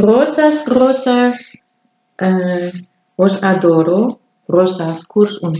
rosas, rosas, eh, os adoro, rosas, curs un.